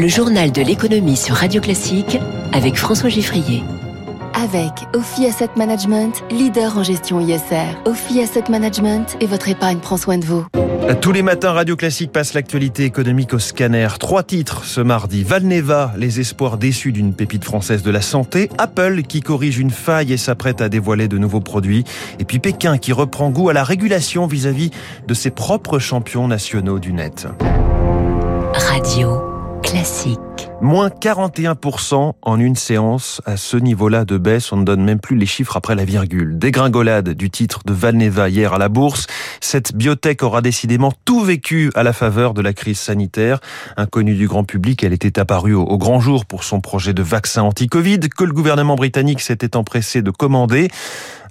Le journal de l'économie sur Radio Classique avec François Giffrier. Avec Ophi Asset Management, leader en gestion ISR. Ophi Asset Management et votre épargne prend soin de vous. Tous les matins, Radio Classique passe l'actualité économique au scanner. Trois titres ce mardi. Valneva, les espoirs déçus d'une pépite française de la santé. Apple qui corrige une faille et s'apprête à dévoiler de nouveaux produits. Et puis Pékin qui reprend goût à la régulation vis-à-vis de ses propres champions nationaux du net. Radio Classique. Moins 41% en une séance. À ce niveau-là de baisse, on ne donne même plus les chiffres après la virgule. Dégringolade du titre de Valneva hier à la bourse. Cette biotech aura décidément tout vécu à la faveur de la crise sanitaire. Inconnue du grand public, elle était apparue au, grand jour pour son projet de vaccin anti-Covid que le gouvernement britannique s'était empressé de commander.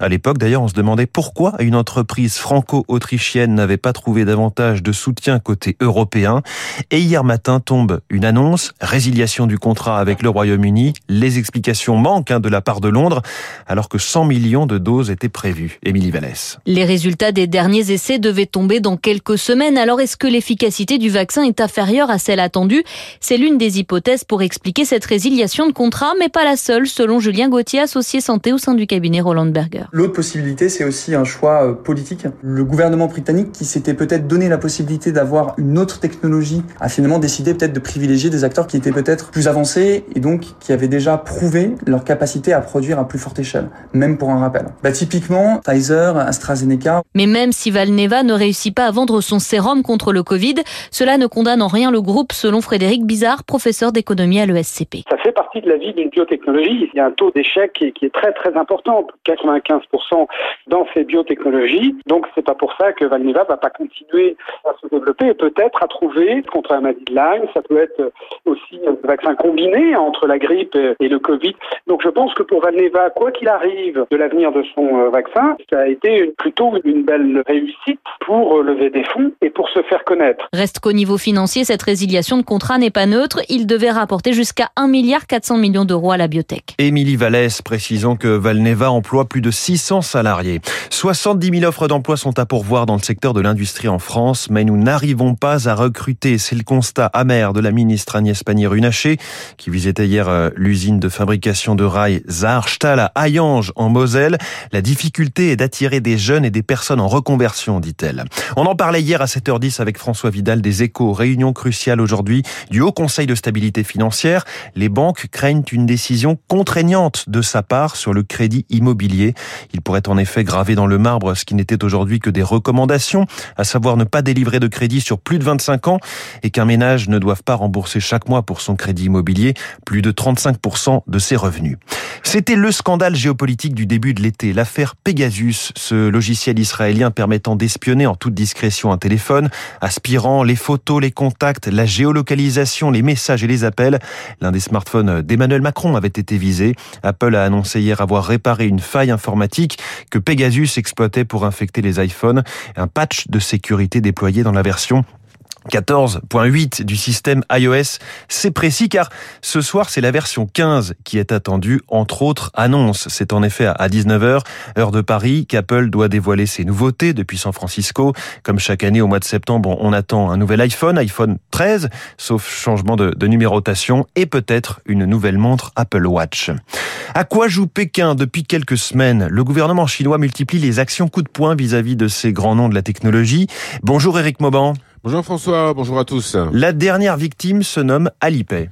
À l'époque, d'ailleurs, on se demandait pourquoi une entreprise franco-autrichienne n'avait pas trouvé davantage de soutien côté européen. Et hier matin tombe une annonce, résiliation du contrat avec le Royaume-Uni. Les explications manquent hein, de la part de Londres, alors que 100 millions de doses étaient prévues. Émilie Vallès. Les résultats des derniers devaient tomber dans quelques semaines. Alors est-ce que l'efficacité du vaccin est inférieure à celle attendue? C'est l'une des hypothèses pour expliquer cette résiliation de contrat, mais pas la seule, selon Julien Gauthier, associé santé au sein du cabinet Roland Berger. L'autre possibilité, c'est aussi un choix euh, politique. Le gouvernement britannique, qui s'était peut-être donné la possibilité d'avoir une autre technologie, a finalement décidé peut-être de privilégier des acteurs qui étaient peut-être plus avancés et donc qui avaient déjà prouvé leur capacité à produire à plus forte échelle, même pour un rappel. Bah, typiquement, Pfizer, AstraZeneca. Mais même si Valneva ne réussit pas à vendre son sérum contre le Covid, cela ne condamne en rien le groupe, selon Frédéric Bizarre, professeur d'économie à l'ESCP. Ça fait partie de la vie d'une biotechnologie. Il y a un taux d'échec qui, est très très important, 95% dans ces biotechnologies. Donc c'est pas pour ça que Valneva va pas continuer à se développer et peut-être à trouver contre la maladie de Lyme. Ça peut être aussi un vaccin combiné entre la grippe et le Covid. Donc je pense que pour Valneva, quoi qu'il arrive de l'avenir de son euh, vaccin, ça a été plutôt une belle réussite pour lever des fonds et pour se faire connaître. Reste qu'au niveau financier, cette résiliation de contrat n'est pas neutre. Il devait rapporter jusqu'à 1 milliard 400 millions d'euros à la biotech. Émilie Vallès, précisons que Valneva emploie plus de 600 salariés. 70 000 offres d'emploi sont à pourvoir dans le secteur de l'industrie en France, mais nous n'arrivons pas à recruter. C'est le constat amer de la ministre Agnès Pannier-Runacher, qui visitait hier euh, l'usine de fabrication de rails Zaharstahl à Hayange, en Moselle. La difficulté est d'attirer des jeunes et des personnes en reconversion, dit-elle. On en parlait hier à 7h10 avec François Vidal des Échos. Réunion cruciale aujourd'hui du Haut Conseil de stabilité financière. Les banques craignent une décision contraignante de sa part sur le crédit immobilier. Il pourrait en effet graver dans le marbre ce qui n'était aujourd'hui que des recommandations, à savoir ne pas délivrer de crédit sur plus de 25 ans et qu'un ménage ne doive pas rembourser chaque mois pour son crédit immobilier plus de 35% de ses revenus. C'était le scandale géopolitique du début de l'été, l'affaire Pegasus, ce logiciel israélien permettant d'espionner en toute discrétion un téléphone, aspirant les photos, les contacts, la géolocalisation, les messages et les appels. L'un des smartphones d'Emmanuel Macron avait été visé. Apple a annoncé hier avoir réparé une faille informatique que Pegasus exploitait pour infecter les iPhones. Un patch de sécurité déployé dans la version 14.8 du système iOS. C'est précis car ce soir, c'est la version 15 qui est attendue, entre autres annonces. C'est en effet à 19h, heure de Paris, qu'Apple doit dévoiler ses nouveautés depuis San Francisco. Comme chaque année au mois de septembre, on attend un nouvel iPhone, iPhone 13, sauf changement de, numérotation et peut-être une nouvelle montre Apple Watch. À quoi joue Pékin depuis quelques semaines? Le gouvernement chinois multiplie les actions coup de poing vis-à-vis de ces grands noms de la technologie. Bonjour Eric Mauban. Bonjour François, bonjour à tous. La dernière victime se nomme Alipay.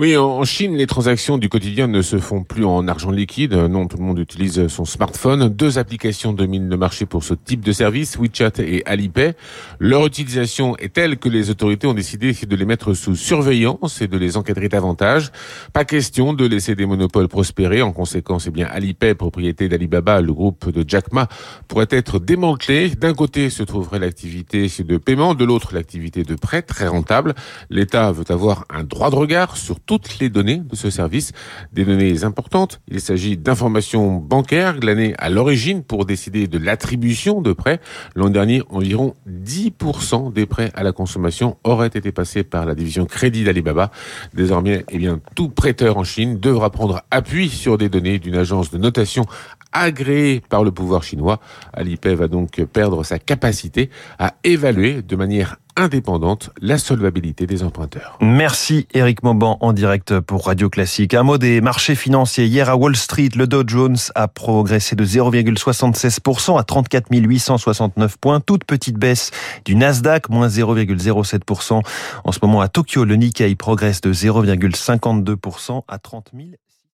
Oui, en Chine, les transactions du quotidien ne se font plus en argent liquide. Non, tout le monde utilise son smartphone. Deux applications dominent le marché pour ce type de service, WeChat et Alipay. Leur utilisation est telle que les autorités ont décidé de les mettre sous surveillance et de les encadrer davantage. Pas question de laisser des monopoles prospérer. En conséquence, eh bien, Alipay, propriété d'Alibaba, le groupe de Jack Ma, pourrait être démantelé. D'un côté se trouverait l'activité de paiement, de l'autre l'activité de prêt, très rentable. L'État veut avoir un droit de regard sur toutes les données de ce service, des données importantes. Il s'agit d'informations bancaires glanées à l'origine pour décider de l'attribution de prêts. L'an dernier, environ 10% des prêts à la consommation auraient été passés par la division crédit d'Alibaba. Désormais, eh bien, tout prêteur en Chine devra prendre appui sur des données d'une agence de notation agréé par le pouvoir chinois. Alipay va donc perdre sa capacité à évaluer de manière indépendante la solvabilité des emprunteurs. Merci Eric Mauban en direct pour Radio Classique. Un mot des marchés financiers. Hier à Wall Street, le Dow Jones a progressé de 0,76% à 34 869 points. Toute petite baisse du Nasdaq, moins 0,07%. En ce moment à Tokyo, le Nikkei progresse de 0,52% à 30 000.